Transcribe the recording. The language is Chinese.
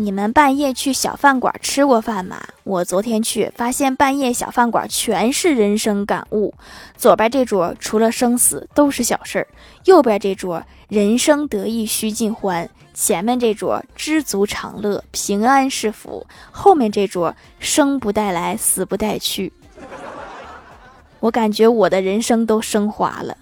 你们半夜去小饭馆吃过饭吗？我昨天去，发现半夜小饭馆全是人生感悟。左边这桌除了生死都是小事儿，右边这桌人生得意须尽欢，前面这桌知足常乐，平安是福，后面这桌生不带来，死不带去。我感觉我的人生都升华了。